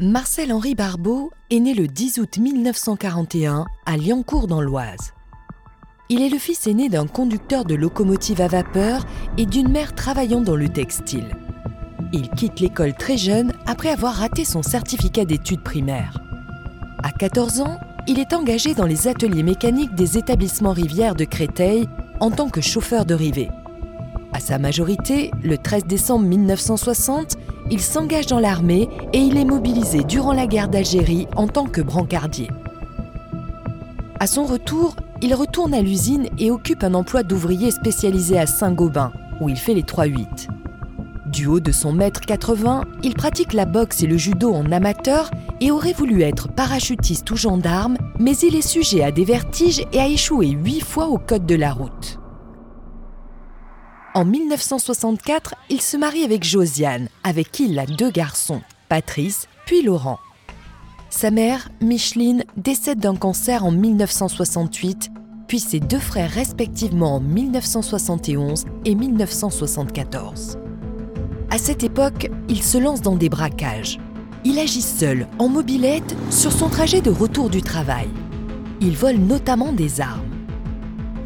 Marcel-Henri Barbeau est né le 10 août 1941 à Liancourt dans l'Oise. Il est le fils aîné d'un conducteur de locomotive à vapeur et d'une mère travaillant dans le textile. Il quitte l'école très jeune après avoir raté son certificat d'études primaires. À 14 ans, il est engagé dans les ateliers mécaniques des établissements rivières de Créteil en tant que chauffeur de rivets. À sa majorité, le 13 décembre 1960, il s'engage dans l'armée et il est mobilisé durant la guerre d'Algérie en tant que brancardier. À son retour, il retourne à l'usine et occupe un emploi d'ouvrier spécialisé à Saint-Gobain, où il fait les 3-8. Du haut de son mètre 80, il pratique la boxe et le judo en amateur et aurait voulu être parachutiste ou gendarme, mais il est sujet à des vertiges et a échoué huit fois au code de la route. En 1964, il se marie avec Josiane, avec qui il a deux garçons, Patrice puis Laurent. Sa mère, Micheline, décède d'un cancer en 1968, puis ses deux frères respectivement en 1971 et 1974. À cette époque, il se lance dans des braquages. Il agit seul, en mobilette, sur son trajet de retour du travail. Il vole notamment des armes.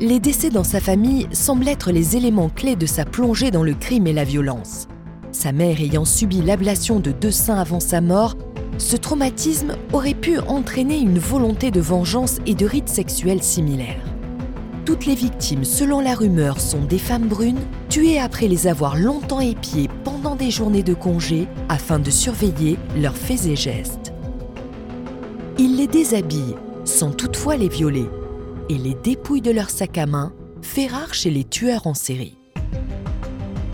Les décès dans sa famille semblent être les éléments clés de sa plongée dans le crime et la violence. Sa mère ayant subi l'ablation de deux seins avant sa mort, ce traumatisme aurait pu entraîner une volonté de vengeance et de rites sexuels similaires. Toutes les victimes, selon la rumeur, sont des femmes brunes, tuées après les avoir longtemps épiées pendant des journées de congé afin de surveiller leurs faits et gestes. Il les déshabille, sans toutefois les violer, et les dépouille de leur sac à main, fait rare chez les tueurs en série.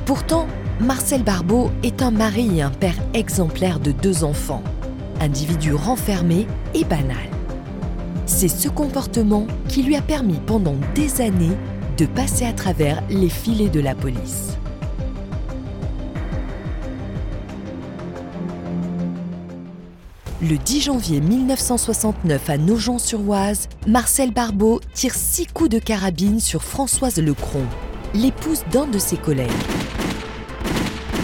Pourtant, Marcel Barbeau est un mari et un père exemplaire de deux enfants, individu renfermé et banal. C'est ce comportement qui lui a permis pendant des années de passer à travers les filets de la police. Le 10 janvier 1969 à Nogent-sur-Oise, Marcel Barbeau tire six coups de carabine sur Françoise Lecron, l'épouse d'un de ses collègues.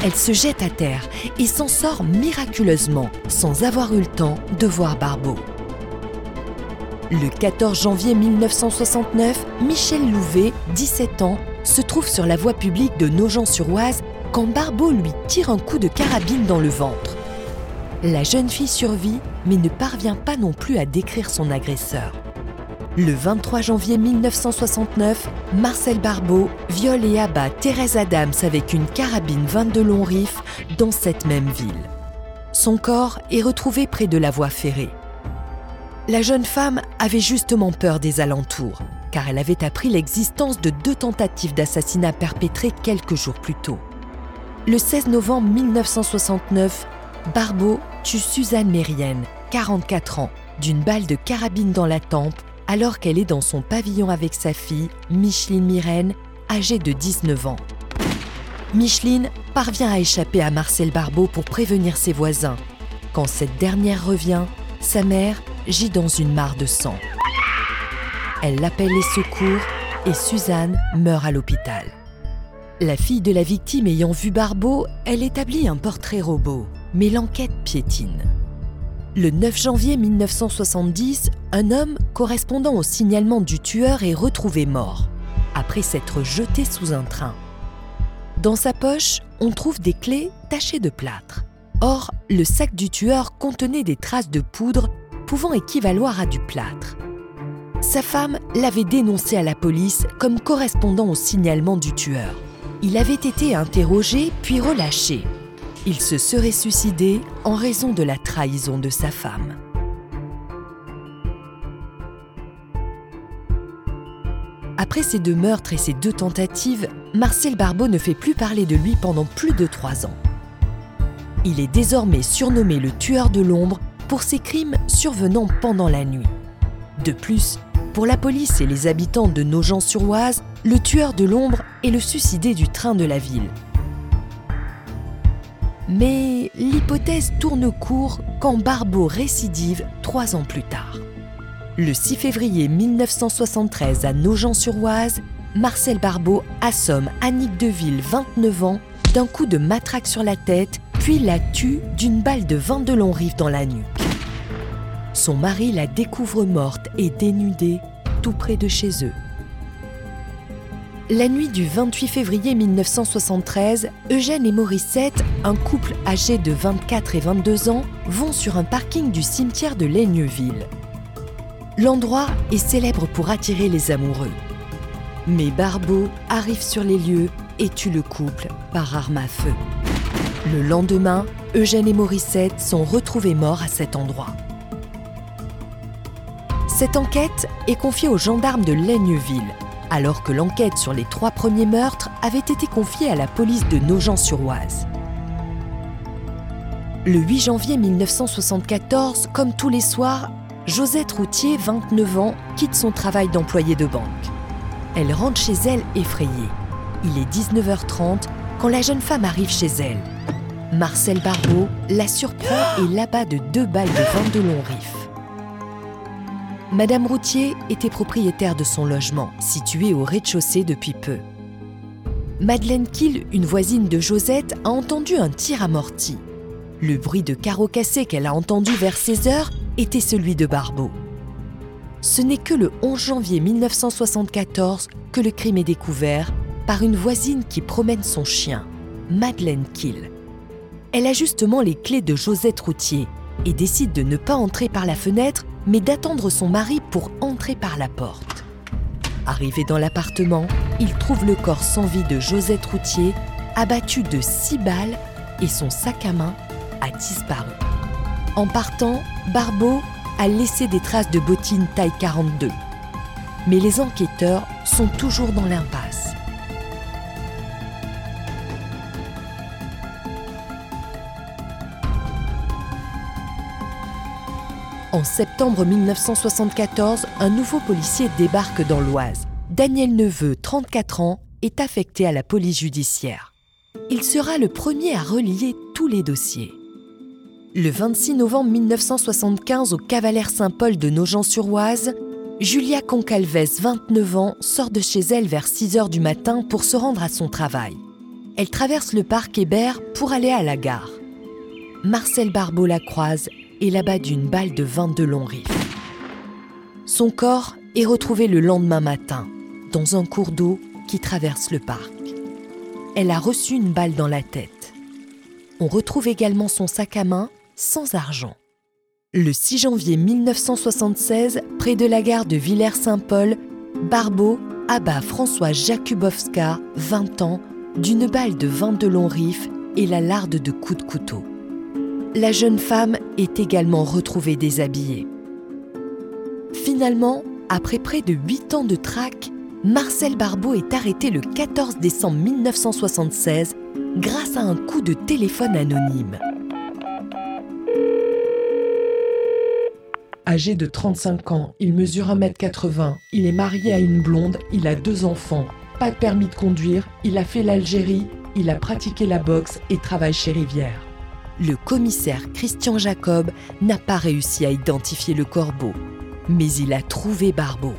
Elle se jette à terre et s'en sort miraculeusement, sans avoir eu le temps de voir Barbeau. Le 14 janvier 1969, Michel Louvet, 17 ans, se trouve sur la voie publique de Nogent-sur-Oise quand Barbeau lui tire un coup de carabine dans le ventre. La jeune fille survit, mais ne parvient pas non plus à décrire son agresseur. Le 23 janvier 1969, Marcel Barbeau viole et abat Thérèse Adams avec une carabine 22 long rifle dans cette même ville. Son corps est retrouvé près de la voie ferrée. La jeune femme avait justement peur des alentours, car elle avait appris l'existence de deux tentatives d'assassinat perpétrées quelques jours plus tôt. Le 16 novembre 1969, Barbeau tue Suzanne Mérienne, 44 ans, d'une balle de carabine dans la tempe alors qu'elle est dans son pavillon avec sa fille, Micheline Myrène, âgée de 19 ans. Micheline parvient à échapper à Marcel Barbeau pour prévenir ses voisins. Quand cette dernière revient, sa mère gît dans une mare de sang. Elle appelle les secours et Suzanne meurt à l'hôpital. La fille de la victime ayant vu Barbeau, elle établit un portrait robot, mais l'enquête piétine. Le 9 janvier 1970, un homme correspondant au signalement du tueur est retrouvé mort, après s'être jeté sous un train. Dans sa poche, on trouve des clés tachées de plâtre. Or, le sac du tueur contenait des traces de poudre pouvant équivaloir à du plâtre. Sa femme l'avait dénoncé à la police comme correspondant au signalement du tueur. Il avait été interrogé puis relâché. Il se serait suicidé en raison de la trahison de sa femme. Après ces deux meurtres et ces deux tentatives, Marcel Barbeau ne fait plus parler de lui pendant plus de trois ans. Il est désormais surnommé le tueur de l'ombre pour ses crimes survenant pendant la nuit. De plus, pour la police et les habitants de Nogent-sur-Oise, le tueur de l'ombre est le suicidé du train de la ville. Mais l'hypothèse tourne court quand Barbeau récidive trois ans plus tard. Le 6 février 1973 à Nogent-sur-Oise, Marcel Barbeau assomme Annick Deville, 29 ans, d'un coup de matraque sur la tête, puis la tue d'une balle de 22 longs rives dans la nuque. Son mari la découvre morte et dénudée tout près de chez eux. La nuit du 28 février 1973, Eugène et Mauricette, un couple âgé de 24 et 22 ans, vont sur un parking du cimetière de Laigneville. L'endroit est célèbre pour attirer les amoureux. Mais Barbeau arrive sur les lieux et tue le couple par arme à feu. Le lendemain, Eugène et Mauricette sont retrouvés morts à cet endroit. Cette enquête est confiée aux gendarmes de Laigneville, alors que l'enquête sur les trois premiers meurtres avait été confiée à la police de Nogent-sur-Oise. Le 8 janvier 1974, comme tous les soirs, Josette Routier, 29 ans, quitte son travail d'employé de banque. Elle rentre chez elle effrayée. Il est 19h30 quand la jeune femme arrive chez elle. Marcel Barbeau la surprend et l'abat de deux balles de 22 longs riffs. Madame Routier était propriétaire de son logement, situé au rez-de-chaussée depuis peu. Madeleine Kiel, une voisine de Josette, a entendu un tir amorti. Le bruit de carreaux cassés qu'elle a entendu vers 16 heures était celui de Barbeau. Ce n'est que le 11 janvier 1974 que le crime est découvert par une voisine qui promène son chien, Madeleine Kiel. Elle a justement les clés de Josette Routier et décide de ne pas entrer par la fenêtre mais d'attendre son mari pour entrer par la porte. Arrivé dans l'appartement, il trouve le corps sans vie de Josette Routier, abattu de six balles, et son sac à main a disparu. En partant, Barbeau a laissé des traces de bottines taille 42. Mais les enquêteurs sont toujours dans l'impasse. En septembre 1974, un nouveau policier débarque dans l'Oise. Daniel Neveu, 34 ans, est affecté à la police judiciaire. Il sera le premier à relier tous les dossiers. Le 26 novembre 1975, au Cavalaire Saint-Paul de Nogent-sur-Oise, Julia Concalves, 29 ans, sort de chez elle vers 6 heures du matin pour se rendre à son travail. Elle traverse le parc Hébert pour aller à la gare. Marcel Barbeau la croise et l'abat d'une balle de 22 longs riffs. Son corps est retrouvé le lendemain matin, dans un cours d'eau qui traverse le parc. Elle a reçu une balle dans la tête. On retrouve également son sac à main sans argent. Le 6 janvier 1976, près de la gare de Villers-Saint-Paul, Barbeau abat François Jakubowska, 20 ans, d'une balle de 22 longs riffs et la larde de coups de couteau la jeune femme est également retrouvée déshabillée. Finalement, après près de 8 ans de traque, Marcel Barbeau est arrêté le 14 décembre 1976 grâce à un coup de téléphone anonyme. Âgé de 35 ans, il mesure 1m80, il est marié à une blonde, il a deux enfants, pas de permis de conduire, il a fait l'Algérie, il a pratiqué la boxe et travaille chez Rivière le commissaire Christian Jacob n'a pas réussi à identifier le corbeau, mais il a trouvé Barbeau.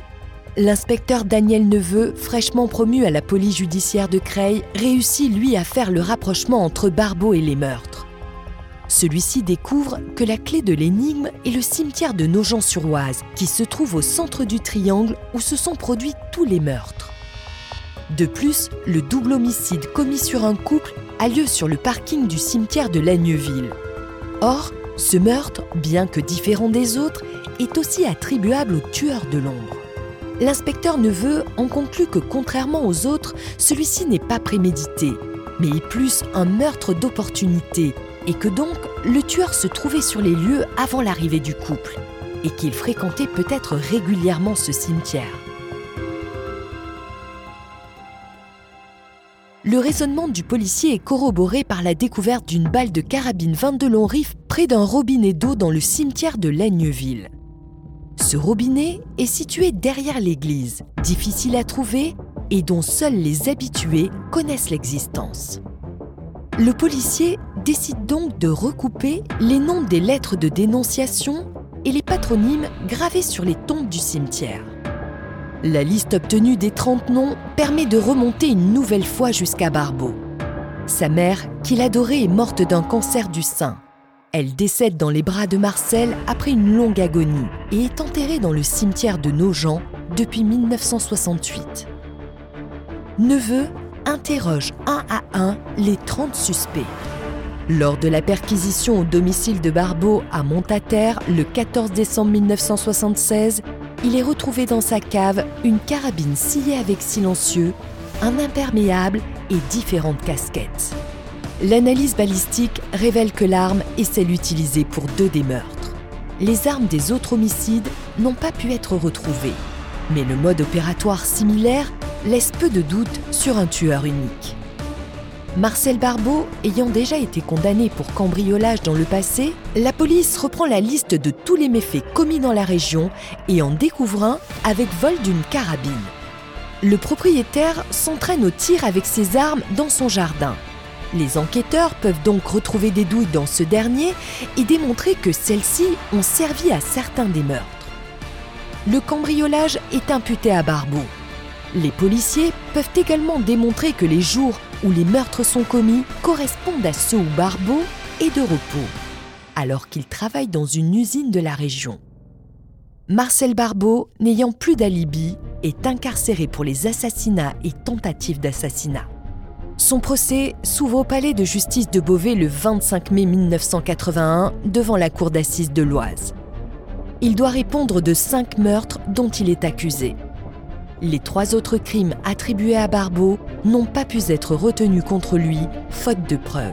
L'inspecteur Daniel Neveu, fraîchement promu à la police judiciaire de Creil, réussit lui à faire le rapprochement entre Barbeau et les meurtres. Celui-ci découvre que la clé de l'énigme est le cimetière de Nogent-sur-Oise, qui se trouve au centre du triangle où se sont produits tous les meurtres. De plus, le double homicide commis sur un couple a lieu sur le parking du cimetière de Lagneville. Or, ce meurtre, bien que différent des autres, est aussi attribuable au tueur de l'ombre. L'inspecteur Neveu en conclut que contrairement aux autres, celui-ci n'est pas prémédité, mais est plus un meurtre d'opportunité, et que donc le tueur se trouvait sur les lieux avant l'arrivée du couple, et qu'il fréquentait peut-être régulièrement ce cimetière. Le raisonnement du policier est corroboré par la découverte d'une balle de carabine 22 long rifle près d'un robinet d'eau dans le cimetière de Laigneville. Ce robinet est situé derrière l'église, difficile à trouver et dont seuls les habitués connaissent l'existence. Le policier décide donc de recouper les noms des lettres de dénonciation et les patronymes gravés sur les tombes du cimetière. La liste obtenue des 30 noms permet de remonter une nouvelle fois jusqu'à Barbeau. Sa mère, qu'il adorait, est morte d'un cancer du sein. Elle décède dans les bras de Marcel après une longue agonie et est enterrée dans le cimetière de Nogent depuis 1968. Neveu interroge un à un les 30 suspects. Lors de la perquisition au domicile de Barbeau à Montataire le 14 décembre 1976, il est retrouvé dans sa cave une carabine sciée avec silencieux, un imperméable et différentes casquettes. L'analyse balistique révèle que l'arme est celle utilisée pour deux des meurtres. Les armes des autres homicides n'ont pas pu être retrouvées, mais le mode opératoire similaire laisse peu de doute sur un tueur unique. Marcel Barbeau ayant déjà été condamné pour cambriolage dans le passé, la police reprend la liste de tous les méfaits commis dans la région et en découvre un avec vol d'une carabine. Le propriétaire s'entraîne au tir avec ses armes dans son jardin. Les enquêteurs peuvent donc retrouver des douilles dans ce dernier et démontrer que celles-ci ont servi à certains des meurtres. Le cambriolage est imputé à Barbeau. Les policiers peuvent également démontrer que les jours où les meurtres sont commis correspondent à ceux où Barbeau est de repos, alors qu'il travaille dans une usine de la région. Marcel Barbeau, n'ayant plus d'alibi, est incarcéré pour les assassinats et tentatives d'assassinat. Son procès s'ouvre au palais de justice de Beauvais le 25 mai 1981 devant la cour d'assises de l'Oise. Il doit répondre de cinq meurtres dont il est accusé. Les trois autres crimes attribués à Barbeau n'ont pas pu être retenus contre lui, faute de preuves.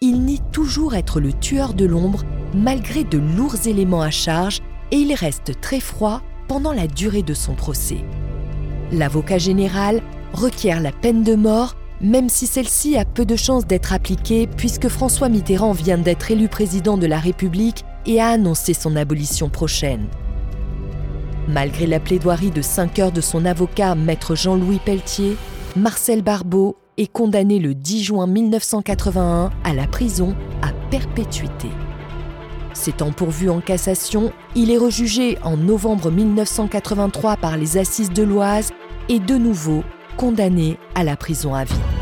Il nie toujours être le tueur de l'ombre malgré de lourds éléments à charge et il reste très froid pendant la durée de son procès. L'avocat général requiert la peine de mort même si celle-ci a peu de chances d'être appliquée puisque François Mitterrand vient d'être élu président de la République et a annoncé son abolition prochaine. Malgré la plaidoirie de 5 heures de son avocat, maître Jean-Louis Pelletier, Marcel Barbeau est condamné le 10 juin 1981 à la prison à perpétuité. S'étant pourvu en cassation, il est rejugé en novembre 1983 par les assises de l'Oise et de nouveau condamné à la prison à vie.